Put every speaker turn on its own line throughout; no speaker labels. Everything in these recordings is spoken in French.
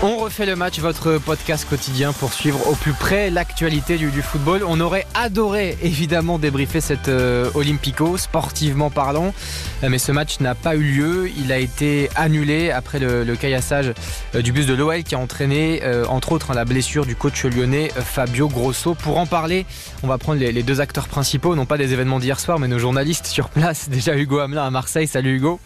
On refait le match, votre podcast quotidien pour suivre au plus près l'actualité du, football. On aurait adoré évidemment débriefer cette euh, Olympico, sportivement parlant, euh, mais ce match n'a pas eu lieu. Il a été annulé après le, caillassage euh, du bus de l'OL qui a entraîné entre autres la blessure du coach lyonnais Fabio Grosso. Pour en parler, on va prendre les, les deux acteurs principaux, non pas des événements d'hier soir, mais nos journalistes sur place. Déjà Hugo Hamelin à Marseille. Salut Hugo.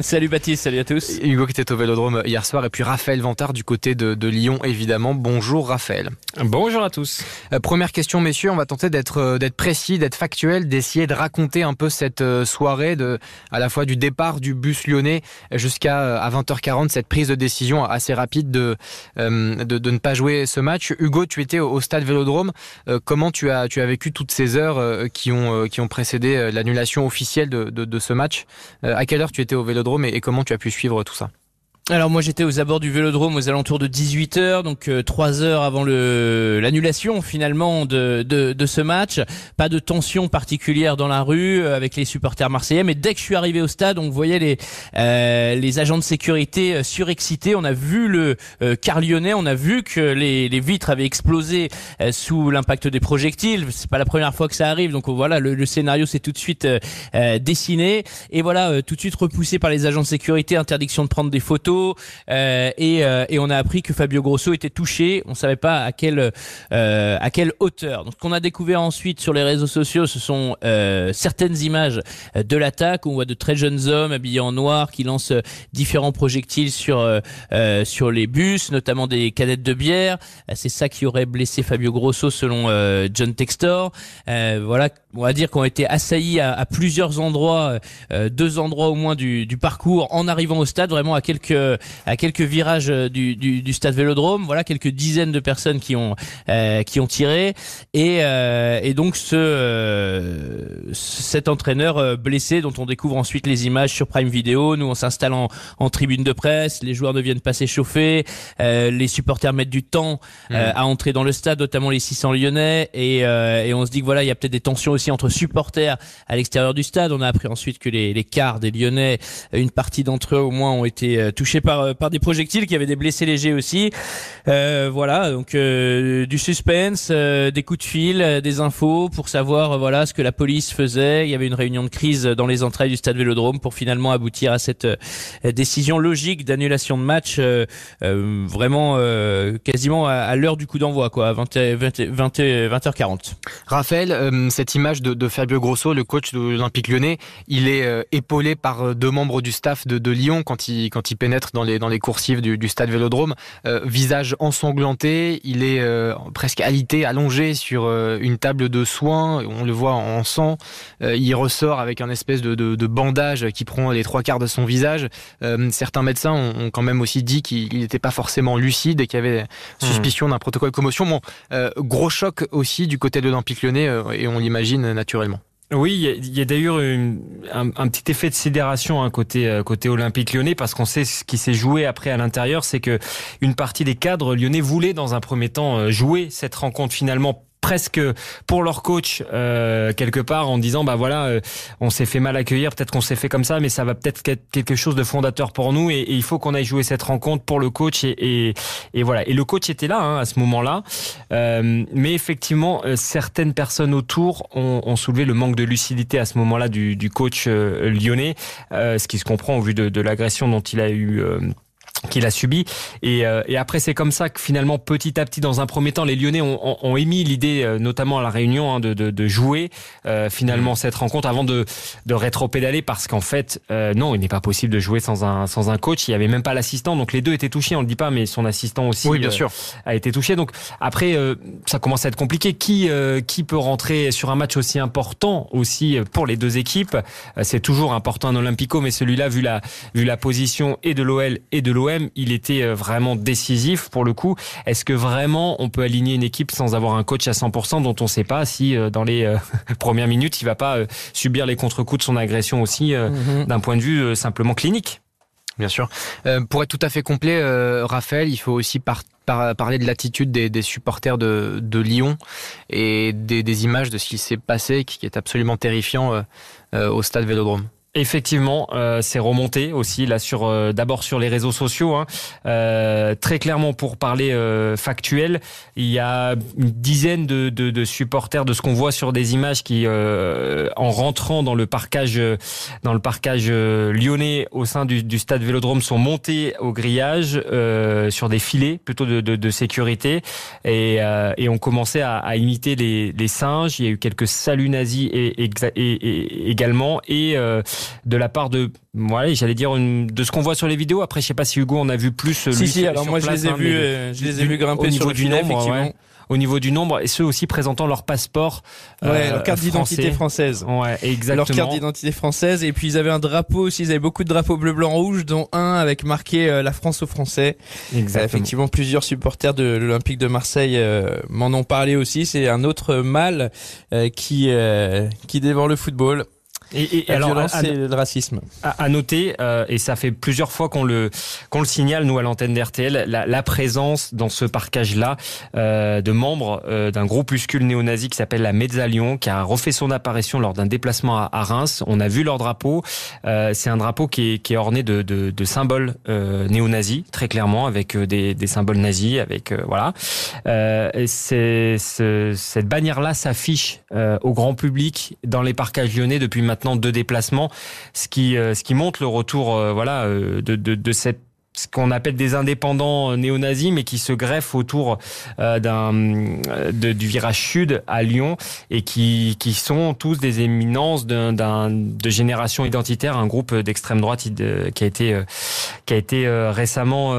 Salut Baptiste, salut à tous.
Hugo qui était au Vélodrome hier soir et puis Raphaël Vantard du côté de, Lyon évidemment. Bonjour Raphaël.
Bonjour à tous.
Euh, première question messieurs, on va tenter d'être euh, d'être précis, d'être factuel, d'essayer de raconter un peu cette euh, soirée de à la fois du départ du bus lyonnais jusqu'à à 20h40 cette prise de décision assez rapide de, de, de ne pas jouer ce match. Hugo, tu étais au, stade Vélodrome. comment tu as tu as vécu toutes ces heures qui ont qui ont précédé l'annulation officielle de, de, de ce match? À quelle heure tu étais au Vélodrome? Et, comment tu as pu suivre tout ça?
Alors moi j'étais aux abords du Vélodrome aux alentours de 18h, donc euh, trois heures avant l'annulation finalement de, de, ce match. Pas de tension particulière dans la rue euh, avec les supporters marseillais, mais dès que je suis arrivé au stade, on voyait les euh, les agents de sécurité euh, surexcités. On a vu le car lyonnais, on a vu que les, les vitres avaient explosé sous l'impact des projectiles. C'est pas la première fois que ça arrive, donc voilà le, le scénario s'est tout de suite dessiné et voilà tout de suite repoussé par les agents de sécurité, interdiction de prendre des photos euh, et, euh, et, on a appris que Fabio Grosso était touché. On savait pas à quelle euh, à quelle hauteur. Donc ce qu'on a découvert ensuite sur les réseaux sociaux, ce sont certaines images de l'attaque où on voit de très jeunes hommes habillés en noir qui lancent différents projectiles sur sur les bus, notamment des cadettes de bière. C'est ça qui aurait blessé Fabio Grosso selon John Textor. voilà, on va dire qu'on a été assaillis à, à plusieurs endroits, deux endroits au moins du, du parcours en arrivant au stade, vraiment à quelques à quelques virages euh, du, du, du, stade Vélodrome. Voilà quelques dizaines de personnes qui ont euh, qui ont tiré et, euh, et donc ce cet entraîneur blessé dont on découvre ensuite les images sur Prime Video. Nous on s'installe en, en, tribune de presse, les joueurs ne viennent pas s'échauffer, les supporters mettent du temps mmh. à entrer dans le stade, notamment les 600 Lyonnais et, et on se dit que voilà il y a peut-être des tensions aussi entre supporters à l'extérieur du stade. On a appris ensuite que les, les quarts des Lyonnais, une partie d'entre eux au moins ont été touchés par euh, par des projectiles qui avaient des blessés légers aussi. Euh, voilà, donc euh, du suspense, des coups de fil, des infos pour savoir voilà ce que la police faisait. Il y avait une réunion de crise dans les entrailles du stade Vélodrome pour finalement aboutir à cette décision logique d'annulation de match vraiment quasiment à, l'heure du coup d'envoi quoi, à 20, 20, 20, h 40
Raphaël, cette image de, de, Fabio Grosso, le coach de l'Olympique Lyonnais, il est épaulé par deux membres du staff de, de Lyon quand il quand il pénètre dans les, dans les coursives du, stade Vélodrome. Euh, visage ensanglanté, il est euh, presque alité, allongé sur euh, une table de soins, on le voit en sang. il ressort avec un espèce de, de, bandage qui prend les trois quarts de son visage. certains médecins ont, quand même aussi dit qu'il n'était pas forcément lucide et qu'il y avait mmh. suspicion d'un protocole de commotion. Bon, gros choc aussi du côté de l'Olympique lyonnais et on l'imagine naturellement.
Oui, il y a, d'ailleurs un, petit effet de sidération hein, côté euh, côté olympique lyonnais parce qu'on sait ce qui s'est joué après à l'intérieur, c'est que une partie des cadres lyonnais voulaient dans un premier temps euh, jouer cette rencontre finalement presque pour leur coach euh, quelque part en disant bah voilà euh, on s'est fait mal accueillir peut-être qu'on s'est fait comme ça mais ça va peut-être être quelque chose de fondateur pour nous et, il faut qu'on aille jouer cette rencontre pour le coach et, et, voilà. Et le coach était là hein, à ce moment-là. Euh, mais effectivement euh, certaines personnes autour ont, ont, soulevé le manque de lucidité à ce moment-là du, du coach euh, lyonnais ce qui se comprend au vu de, de l'agression dont il a eu qu'il a subi. Et, euh, et après c'est comme ça que finalement petit à petit dans un premier temps les Lyonnais ont, ont, émis l'idée euh, notamment à la Réunion hein, de, de, de, jouer euh, finalement mmh. cette rencontre avant de, de rétro-pédaler. Parce qu'en fait non il n'est pas possible de jouer sans un sans un coach. Il y avait même pas l'assistant. Donc les deux étaient touchés. On le dit pas mais son assistant aussi
oui, bien sûr.
a été touché. Donc après ça commence à être compliqué. Qui qui peut rentrer sur un match aussi important aussi pour les deux équipes? C'est toujours important en Olympico mais celui-là vu la vu la position et de l'OL et de l'OL il était euh, vraiment décisif pour le coup. Est-ce que vraiment on peut aligner une équipe sans avoir un coach à 100% dont on ne sait pas si euh, dans les euh, premières minutes il va pas subir les contre-coups de son agression aussi mhm. d'un point de vue simplement clinique?
Bien sûr. pour être tout à fait complet, Raphaël, il faut aussi parler de l'attitude des, supporters de, Lyon et des, images de ce qui s'est passé, qui est absolument terrifiant au stade Vélodrome.
Effectivement, euh, c'est remonté aussi là sur euh, d'abord sur les réseaux sociaux. Hein. Euh, très clairement, pour parler euh, factuel, il y a une dizaine de, de, de supporters de ce qu'on voit sur des images qui, euh, en rentrant dans le parcage dans le parcage lyonnais au sein du, du, stade Vélodrome, sont montés au grillage sur des filets plutôt de, de, de sécurité et, et ont commencé à, à imiter les, les, singes. Il y a eu quelques saluts nazis et, et, et également et de la part de, voilà, j'allais dire de ce qu'on voit sur les vidéos. Après, je sais pas si Hugo en a vu plus.
Si si, alors moi je les ai hein, vus, euh, je les ai vus grimper sur le du nombre, effectivement
au niveau du nombre et ceux aussi présentant leur passeport.
Ouais, leur carte d'identité française.
Ouais, exactement.
Leur carte d'identité française et puis ils avaient un drapeau aussi, ils avaient beaucoup de drapeaux bleu, blanc, rouge, dont un avec marqué euh, la France aux Français. Exactement. effectivement, plusieurs supporters de l'Olympique de Marseille euh, m'en ont parlé aussi. C'est un autre mal qui qui dévore le football. Et, et la alors, c'est le racisme.
À, noter, euh, et ça fait plusieurs fois qu'on le qu'on le signale nous à l'antenne d'RTL, la, la, présence dans ce parcage-là euh, de membres euh, d'un groupuscule néo-nazi qui s'appelle la Mezzalion, qui a refait son apparition lors d'un déplacement à, à, Reims. On a vu leur drapeau. Euh, c'est un drapeau qui est, qui est orné de, de, de symboles euh, néo-nazis, très clairement, avec euh, des, des symboles nazis, avec voilà. et c'est cette bannière-là s'affiche au grand public dans les parcages lyonnais depuis maintenant maintenant deux déplacements, ce qui, euh, ce qui montre le retour euh, voilà, euh, de, de, de cette ce qu'on appelle des indépendants néo-nazis, mais qui se greffent autour euh, d'un du virage sud à Lyon et qui, qui sont tous des éminences d'un de génération identitaire, un groupe d'extrême droite qui a été qui a été récemment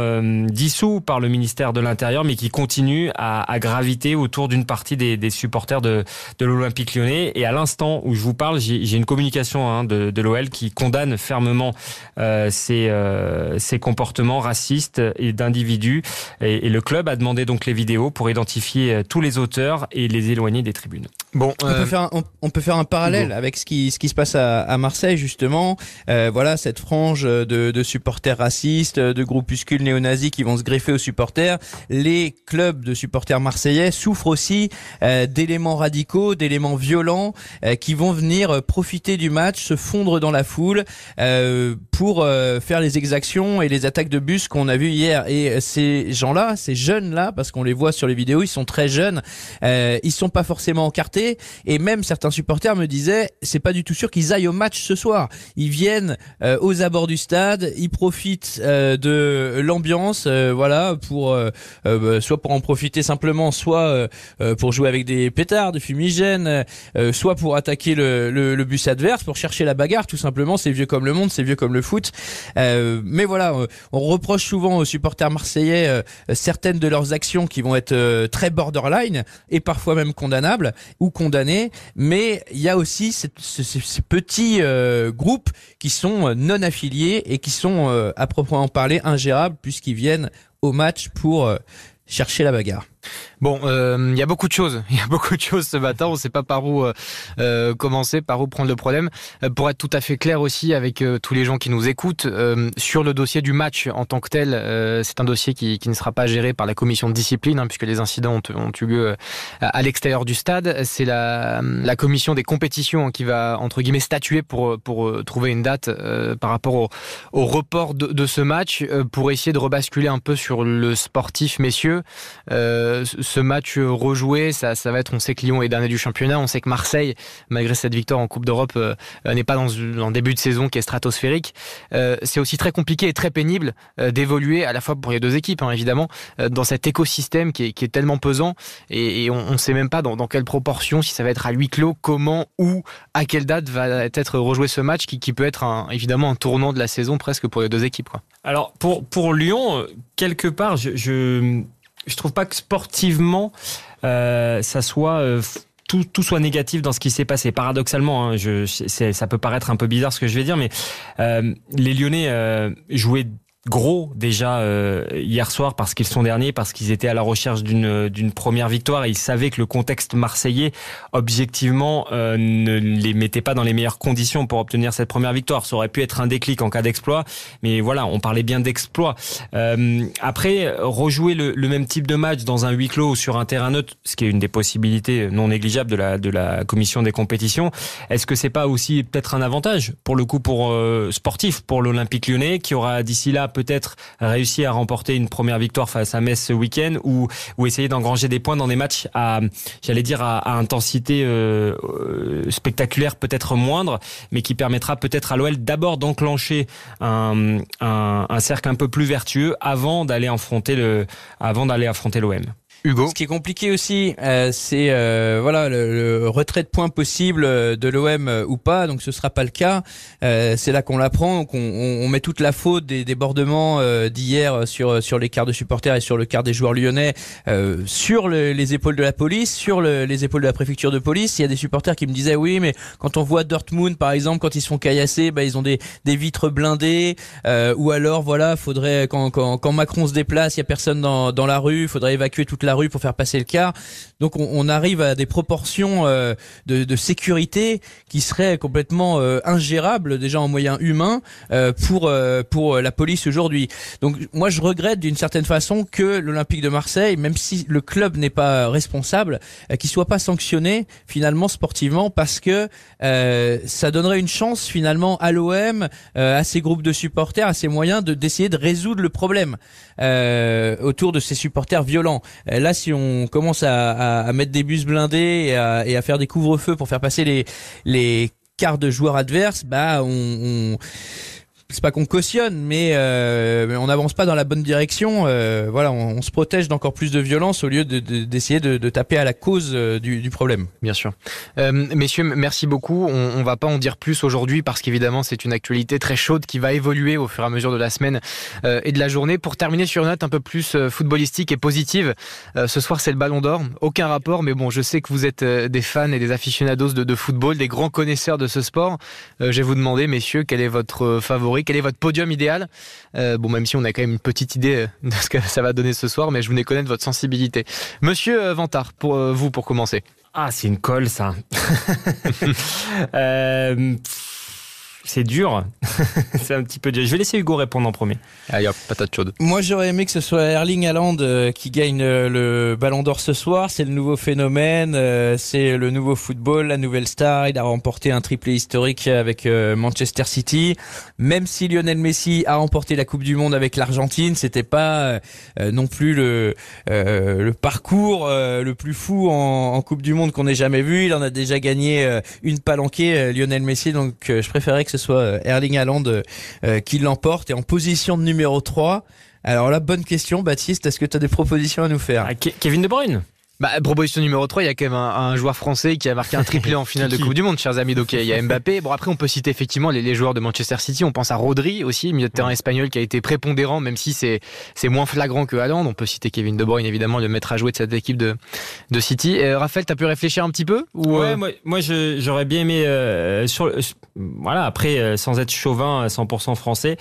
dissous par le ministère de l'Intérieur, mais qui continue à, à graviter autour d'une partie des, des, supporters de, de l'Olympique Lyonnais. Et à l'instant où je vous parle, j'ai une communication hein, de, de l'OL qui condamne fermement euh, ces, euh, ces comportements racistes et d'individus. Et, le club a demandé donc les vidéos pour identifier euh, tous les auteurs et les éloigner des tribunes.
Bon, on, peut euh, faire un, on, peut faire un parallèle avec ce qui, ce qui se passe à, à Marseille justement. Euh, voilà cette frange de, de, supporters racistes, de groupuscules néo-nazis qui vont se greffer aux supporters. Les clubs de supporters marseillais souffrent aussi euh, d'éléments radicaux, d'éléments violents qui vont venir profiter du match, se fondre dans la foule pour faire les exactions et les attaques de bus qu'on a vu hier. Et ces gens-là, ces jeunes-là, parce qu'on les voit sur les vidéos, ils sont très jeunes, euh, ils sont pas forcément encartés. Et même certains supporters me disaient, c'est pas du tout sûr qu'ils aillent au match ce soir. Ils viennent euh, aux abords du stade, ils profitent euh, de l'ambiance, euh, voilà, pour bah, soit pour en profiter simplement, soit pour jouer avec des pétards, des fumigènes, soit pour attaquer le, le, bus adverse, pour chercher la bagarre, tout simplement. C'est vieux comme le monde, c'est vieux comme le foot. mais voilà, on reproche souvent aux supporters marseillais euh, certaines de leurs actions qui vont être euh, très borderline et parfois même condamnables ou condamnées, mais il y a aussi ces, petits euh, groupes qui sont non affiliés et qui sont à proprement parler ingérables puisqu'ils viennent au match pour chercher la bagarre.
Bon, euh, il y a beaucoup de choses. Il y a beaucoup de choses ce matin. On ne sait pas par où euh, euh, commencer, par où prendre le problème. pour être tout à fait clair aussi avec tous les gens qui nous écoutent, sur le dossier du match en tant que tel, c'est un dossier qui, ne sera pas géré par la commission de discipline, hein, puisque les incidents ont, eu lieu à l'extérieur du stade. C'est la, commission des compétitions hein, qui va, entre guillemets, statuer pour, trouver une date par rapport au, report de, ce match, pour essayer de rebasculer un peu sur le sportif, messieurs. Euh, ce match rejoué, ça, va être, on sait que Lyon est dernier du championnat, on sait que Marseille, malgré cette victoire en Coupe d'Europe, euh, n'est pas dans un début de saison qui est stratosphérique. Euh, c'est aussi très compliqué et très pénible d'évoluer à la fois pour les deux équipes, hein, évidemment, dans cet écosystème qui est, tellement pesant et, on ne sait même pas dans, quelle proportion, si ça va être à huis clos, comment, où, à quelle date va être rejoué ce match qui, peut être évidemment un tournant de la saison presque pour les deux équipes.
Alors pour, Lyon, quelque part, je je trouve pas que sportivement, euh, ça soit euh, tout, tout, soit négatif dans ce qui s'est passé. Paradoxalement, hein, je, ça peut paraître un peu bizarre ce que je vais dire, mais euh, les Lyonnais euh, jouaient gros déjà euh, hier soir parce qu'ils sont derniers, parce qu'ils étaient à la recherche d'une d'une première victoire et ils savaient que le contexte marseillais objectivement euh, ne les mettait pas dans les meilleures conditions pour obtenir cette première victoire. Ça aurait pu être un déclic en cas d'exploit, mais voilà, on parlait bien d'exploit. Euh, après, rejouer le, le, même type de match dans un huis clos ou sur un terrain neutre, ce qui est une des possibilités non négligeables de la de la commission des compétitions, est-ce que c'est pas aussi peut-être un avantage pour le coup pour sportif pour l'Olympique Lyonnais qui aura d'ici là peut-être réussi à remporter une première victoire face à Metz ce week-end ou, ou essayer d'engranger des points dans des matchs à, j'allais dire, à, intensité euh, euh, spectaculaire peut-être moindre, mais qui permettra peut-être à l'OL d'abord d'enclencher un, un, un cercle un peu plus vertueux avant d'aller affronter le, avant d'aller affronter l'OM.
Hugo. Ce qui est compliqué aussi, euh, c'est euh, voilà le, retrait de points possible euh, de l'OM ou pas. Donc ce sera pas le cas. c'est là qu'on l'apprend. Donc on, on, met toute la faute des débordements d'hier sur sur les quarts de supporters et sur le quart des joueurs lyonnais sur les épaules de la police, sur les épaules de la préfecture de police. Il y a des supporters qui me disaient oui, mais quand on voit Dortmund par exemple, quand ils se font caillasser, bah, ils ont des, des vitres blindées. ou alors voilà, faudrait quand, quand, quand Macron se déplace, il y a personne dans, dans la rue, faudrait évacuer toute la la rue pour faire passer le car. Donc on, arrive à des proportions euh, de, sécurité qui seraient complètement euh, ingérables déjà en moyens humains euh, pour pour la police aujourd'hui. Donc moi je regrette d'une certaine façon que l'Olympique de Marseille, même si le club n'est pas responsable, qu'il soit pas sanctionné finalement sportivement parce que ça donnerait une chance finalement à l'OM, à ses groupes de supporters, à ses moyens de d'essayer de résoudre le problème autour de ces supporters violents là, si on commence à, mettre des bus blindés et à, faire des couvre-feux pour faire passer les les quarts de joueurs adverses, bah on c'est pas qu'on cautionne, mais, euh, on n'avance pas dans la bonne direction. Euh, voilà, on, se protège d'encore plus de violence au lieu d'essayer de, taper à la cause euh, du, problème.
Bien sûr. Euh, messieurs, merci beaucoup. On, on va pas en dire plus aujourd'hui parce qu'évidemment c'est une actualité très chaude qui va évoluer au fur et à mesure de la semaine euh, et de la journée. Pour terminer sur une note un peu plus footballistique et positive, ce soir c'est le Ballon d'Or. Aucun rapport, mais bon, je sais que vous êtes des fans et des aficionados de, de football, des grands connaisseurs de ce sport. je vais vous demander, messieurs, quel est votre favori quel est votre podium idéal euh, Bon, même si on a quand même une petite idée euh, de ce que ça va donner ce soir, mais je voulais connaître votre sensibilité. Monsieur euh, Vantard, pour vous, pour commencer.
Ah, c'est une colle, ça. C'est dur. c'est un petit peu dur. Je vais laisser Hugo répondre en premier.
Allez hop, patate chaude.
Moi, j'aurais aimé que ce soit Erling Haaland euh, qui gagne euh, le Ballon d'Or ce soir. C'est le nouveau phénomène. Euh, c'est le nouveau football, la nouvelle star. Il a remporté un triplé historique avec Manchester City. Même si Lionel Messi a remporté la Coupe du Monde avec l'Argentine, c'était pas non plus le le parcours le plus fou en, en Coupe du Monde qu'on ait jamais vu. Il en a déjà gagné une palanquée, Lionel Messi. Donc, je préférais que ce soit euh, Erling Haaland euh, euh, qui l'emporte et en position de numéro 3. Alors là, bonne question, Baptiste, est-ce que tu as des propositions à nous faire?
Ah, Kevin De Bruyne?
Bah, proposition numéro 3, il y a quand même un, joueur français qui a marqué un triplé en finale de Coupe du Monde, chers amis. Donc il y a Mbappé. Bon après on peut citer effectivement les, joueurs de Manchester City. On pense à Rodri aussi, milieu de terrain espagnol qui a été prépondérant, même si c'est c'est moins flagrant que Haaland. On peut citer Kevin De Bruyne évidemment, le maître à jouer de cette équipe de de City. Et, Raphaël, t'as pu réfléchir un petit peu
ou Ouais, moi, moi j'aurais bien aimé euh, sur voilà après euh, sans être chauvin 100% français.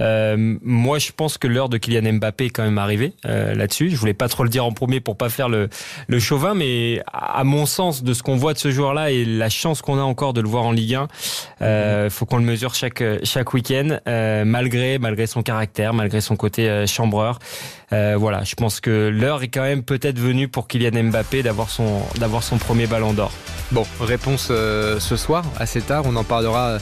Euh, moi, je pense que l'heure de Kylian Mbappé est quand même arrivée euh, là-dessus. Je voulais pas trop le dire en premier pour pas faire le, le chauvin, mais à mon sens, de ce qu'on voit de ce joueur-là et la chance qu'on a encore de le voir en Ligue 1, euh, faut qu'on le mesure chaque chaque week-end, euh, malgré malgré son caractère, malgré son côté chambreur. voilà, je pense que l'heure est quand même peut-être venue pour Kylian Mbappé d'avoir son d'avoir son premier Ballon d'Or.
Bon, réponse ce soir assez tard. On en parlera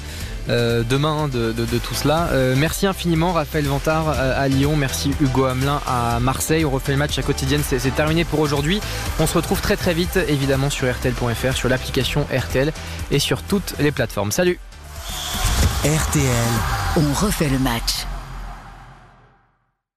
euh, demain de, tout cela. Euh, merci infiniment Raphaël Vantard euh, à Lyon, merci Hugo Hamelin à Marseille. On refait le match à quotidienne, c'est terminé pour aujourd'hui. On se retrouve très très vite évidemment sur RTL.fr, sur l'application RTL et sur toutes les plateformes. Salut
RTL, on refait le match.